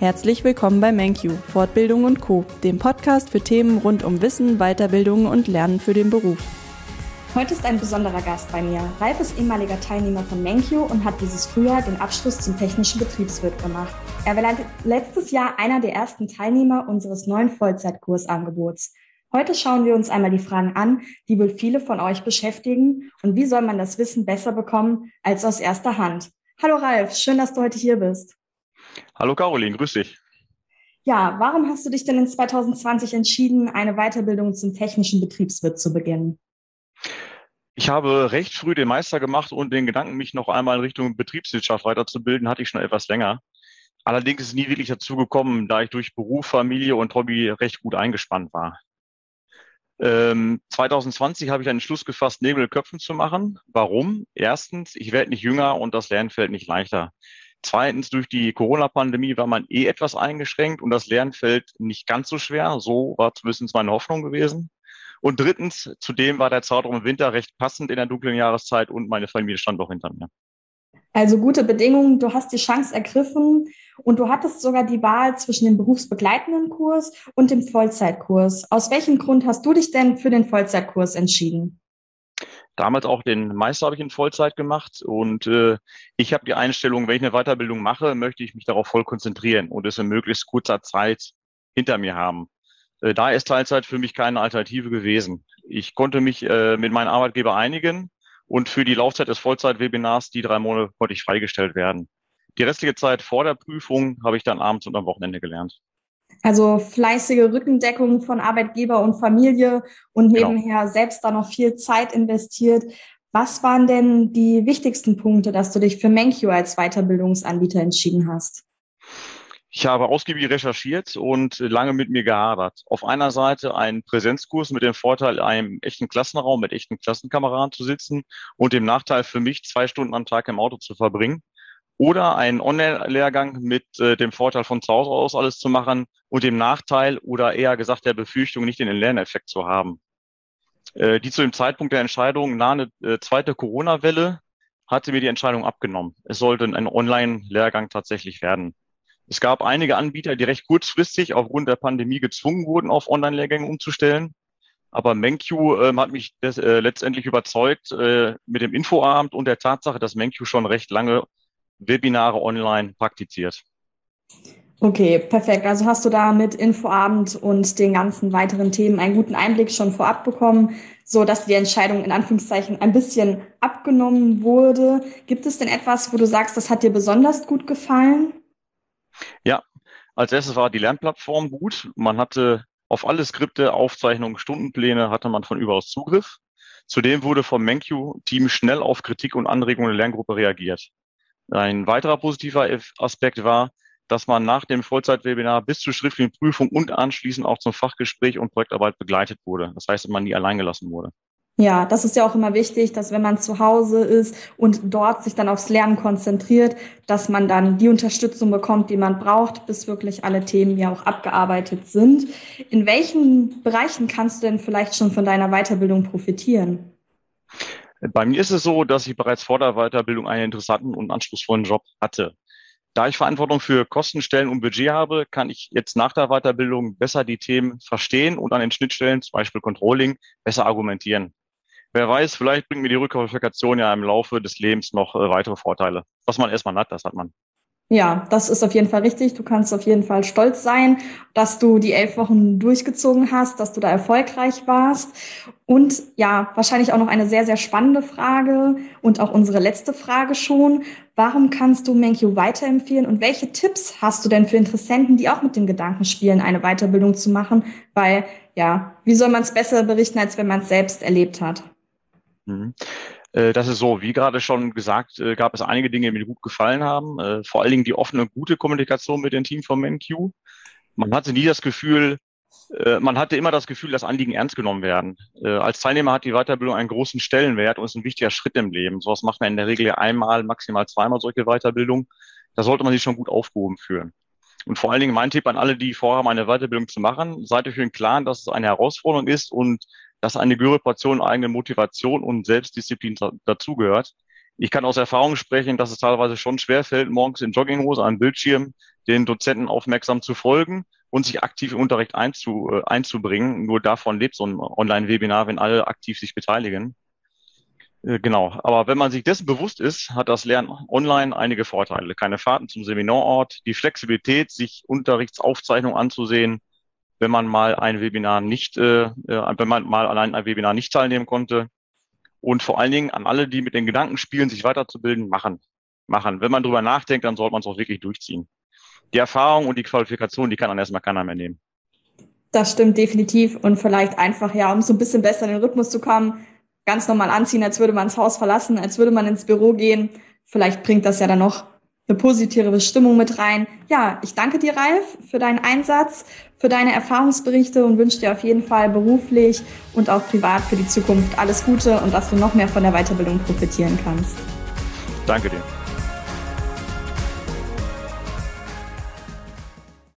Herzlich willkommen bei MenQ, Fortbildung und Co., dem Podcast für Themen rund um Wissen, Weiterbildung und Lernen für den Beruf. Heute ist ein besonderer Gast bei mir. Ralf ist ehemaliger Teilnehmer von MenQ und hat dieses Frühjahr den Abschluss zum technischen Betriebswirt gemacht. Er war letztes Jahr einer der ersten Teilnehmer unseres neuen Vollzeitkursangebots. Heute schauen wir uns einmal die Fragen an, die wohl viele von euch beschäftigen und wie soll man das Wissen besser bekommen als aus erster Hand. Hallo Ralf, schön, dass du heute hier bist. Hallo Caroline, grüß dich. Ja, warum hast du dich denn in 2020 entschieden, eine Weiterbildung zum technischen Betriebswirt zu beginnen? Ich habe recht früh den Meister gemacht und den Gedanken, mich noch einmal in Richtung Betriebswirtschaft weiterzubilden, hatte ich schon etwas länger. Allerdings ist es nie wirklich dazu gekommen, da ich durch Beruf, Familie und Hobby recht gut eingespannt war. Ähm, 2020 habe ich einen Schluss gefasst, Nägel Köpfen zu machen. Warum? Erstens, ich werde nicht jünger und das Lernfeld nicht leichter. Zweitens, durch die Corona-Pandemie war man eh etwas eingeschränkt und das Lernfeld nicht ganz so schwer. So war zumindest meine Hoffnung gewesen. Und drittens, zudem war der Zeitraum im Winter recht passend in der dunklen Jahreszeit und meine Familie stand auch hinter mir. Also gute Bedingungen, du hast die Chance ergriffen und du hattest sogar die Wahl zwischen dem berufsbegleitenden Kurs und dem Vollzeitkurs. Aus welchem Grund hast du dich denn für den Vollzeitkurs entschieden? Damals auch den Meister habe ich in Vollzeit gemacht und äh, ich habe die Einstellung, wenn ich eine Weiterbildung mache, möchte ich mich darauf voll konzentrieren und es in möglichst kurzer Zeit hinter mir haben. Äh, da ist Teilzeit für mich keine Alternative gewesen. Ich konnte mich äh, mit meinem Arbeitgeber einigen und für die Laufzeit des Vollzeitwebinars, die drei Monate, konnte ich freigestellt werden. Die restliche Zeit vor der Prüfung habe ich dann abends und am Wochenende gelernt. Also fleißige Rückendeckung von Arbeitgeber und Familie und genau. nebenher genau. selbst da noch viel Zeit investiert. Was waren denn die wichtigsten Punkte, dass du dich für MenQ als Weiterbildungsanbieter entschieden hast? Ich habe ausgiebig recherchiert und lange mit mir gehadert. Auf einer Seite ein Präsenzkurs mit dem Vorteil, einem echten Klassenraum mit echten Klassenkameraden zu sitzen und dem Nachteil für mich, zwei Stunden am Tag im Auto zu verbringen oder einen Online-Lehrgang mit äh, dem Vorteil von zu Hause aus alles zu machen und dem Nachteil oder eher gesagt der Befürchtung, nicht den Lerneffekt zu haben. Äh, die zu dem Zeitpunkt der Entscheidung nahe äh, zweite Corona-Welle hatte mir die Entscheidung abgenommen. Es sollte ein Online-Lehrgang tatsächlich werden. Es gab einige Anbieter, die recht kurzfristig aufgrund der Pandemie gezwungen wurden, auf Online-Lehrgänge umzustellen. Aber MenQ äh, hat mich das, äh, letztendlich überzeugt äh, mit dem Infoabend und der Tatsache, dass MenQ schon recht lange Webinare online praktiziert. Okay, perfekt. Also hast du da mit Infoabend und den ganzen weiteren Themen einen guten Einblick schon vorab bekommen, so dass die Entscheidung in Anführungszeichen ein bisschen abgenommen wurde. Gibt es denn etwas, wo du sagst, das hat dir besonders gut gefallen? Ja, als erstes war die Lernplattform gut. Man hatte auf alle Skripte, Aufzeichnungen, Stundenpläne hatte man von überaus Zugriff. Zudem wurde vom MenQ-Team schnell auf Kritik und Anregungen der Lerngruppe reagiert. Ein weiterer positiver Aspekt war, dass man nach dem Vollzeitwebinar bis zur schriftlichen Prüfung und anschließend auch zum Fachgespräch und Projektarbeit begleitet wurde. Das heißt, man nie allein gelassen wurde. Ja, das ist ja auch immer wichtig, dass wenn man zu Hause ist und dort sich dann aufs Lernen konzentriert, dass man dann die Unterstützung bekommt, die man braucht, bis wirklich alle Themen ja auch abgearbeitet sind. In welchen Bereichen kannst du denn vielleicht schon von deiner Weiterbildung profitieren? Bei mir ist es so, dass ich bereits vor der Weiterbildung einen interessanten und anspruchsvollen Job hatte. Da ich Verantwortung für Kostenstellen und Budget habe, kann ich jetzt nach der Weiterbildung besser die Themen verstehen und an den Schnittstellen, zum Beispiel Controlling, besser argumentieren. Wer weiß, vielleicht bringt mir die Rückqualifikation ja im Laufe des Lebens noch äh, weitere Vorteile. Was man erstmal hat, das hat man. Ja, das ist auf jeden Fall richtig. Du kannst auf jeden Fall stolz sein, dass du die elf Wochen durchgezogen hast, dass du da erfolgreich warst. Und ja, wahrscheinlich auch noch eine sehr, sehr spannende Frage und auch unsere letzte Frage schon. Warum kannst du MenQ weiterempfehlen und welche Tipps hast du denn für Interessenten, die auch mit dem Gedanken spielen, eine Weiterbildung zu machen? Weil ja, wie soll man es besser berichten, als wenn man es selbst erlebt hat? Mhm. Äh, das ist so, wie gerade schon gesagt, äh, gab es einige Dinge, die mir gut gefallen haben. Äh, vor allen Dingen die offene und gute Kommunikation mit dem Team von MenQ. Man hatte nie das Gefühl, man hatte immer das Gefühl, dass Anliegen ernst genommen werden. Als Teilnehmer hat die Weiterbildung einen großen Stellenwert und ist ein wichtiger Schritt im Leben. Sowas macht man in der Regel einmal, maximal zweimal solche Weiterbildung. Da sollte man sich schon gut aufgehoben fühlen. Und vor allen Dingen mein Tipp an alle, die vorhaben, eine Weiterbildung zu machen, seid euch den Klaren, dass es eine Herausforderung ist und dass eine gehörige Portion eigene Motivation und Selbstdisziplin dazugehört. Ich kann aus Erfahrung sprechen, dass es teilweise schon schwerfällt, morgens in Jogginghose am Bildschirm den Dozenten aufmerksam zu folgen und sich aktiv im Unterricht einzu, äh, einzubringen. Nur davon lebt so ein Online-Webinar, wenn alle aktiv sich beteiligen. Äh, genau. Aber wenn man sich dessen bewusst ist, hat das Lernen online einige Vorteile. Keine Fahrten zum Seminarort, die Flexibilität, sich Unterrichtsaufzeichnungen anzusehen, wenn man mal ein Webinar nicht, äh, äh, wenn man mal an ein Webinar nicht teilnehmen konnte. Und vor allen Dingen an alle, die mit den Gedanken spielen, sich weiterzubilden, machen. Machen. Wenn man drüber nachdenkt, dann sollte man es auch wirklich durchziehen. Die Erfahrung und die Qualifikation, die kann dann erstmal keiner mehr nehmen. Das stimmt definitiv. Und vielleicht einfach, ja, um so ein bisschen besser in den Rhythmus zu kommen, ganz normal anziehen, als würde man das Haus verlassen, als würde man ins Büro gehen. Vielleicht bringt das ja dann noch eine positive Stimmung mit rein. Ja, ich danke dir, Ralf, für deinen Einsatz, für deine Erfahrungsberichte und wünsche dir auf jeden Fall beruflich und auch privat für die Zukunft alles Gute und dass du noch mehr von der Weiterbildung profitieren kannst. Danke dir.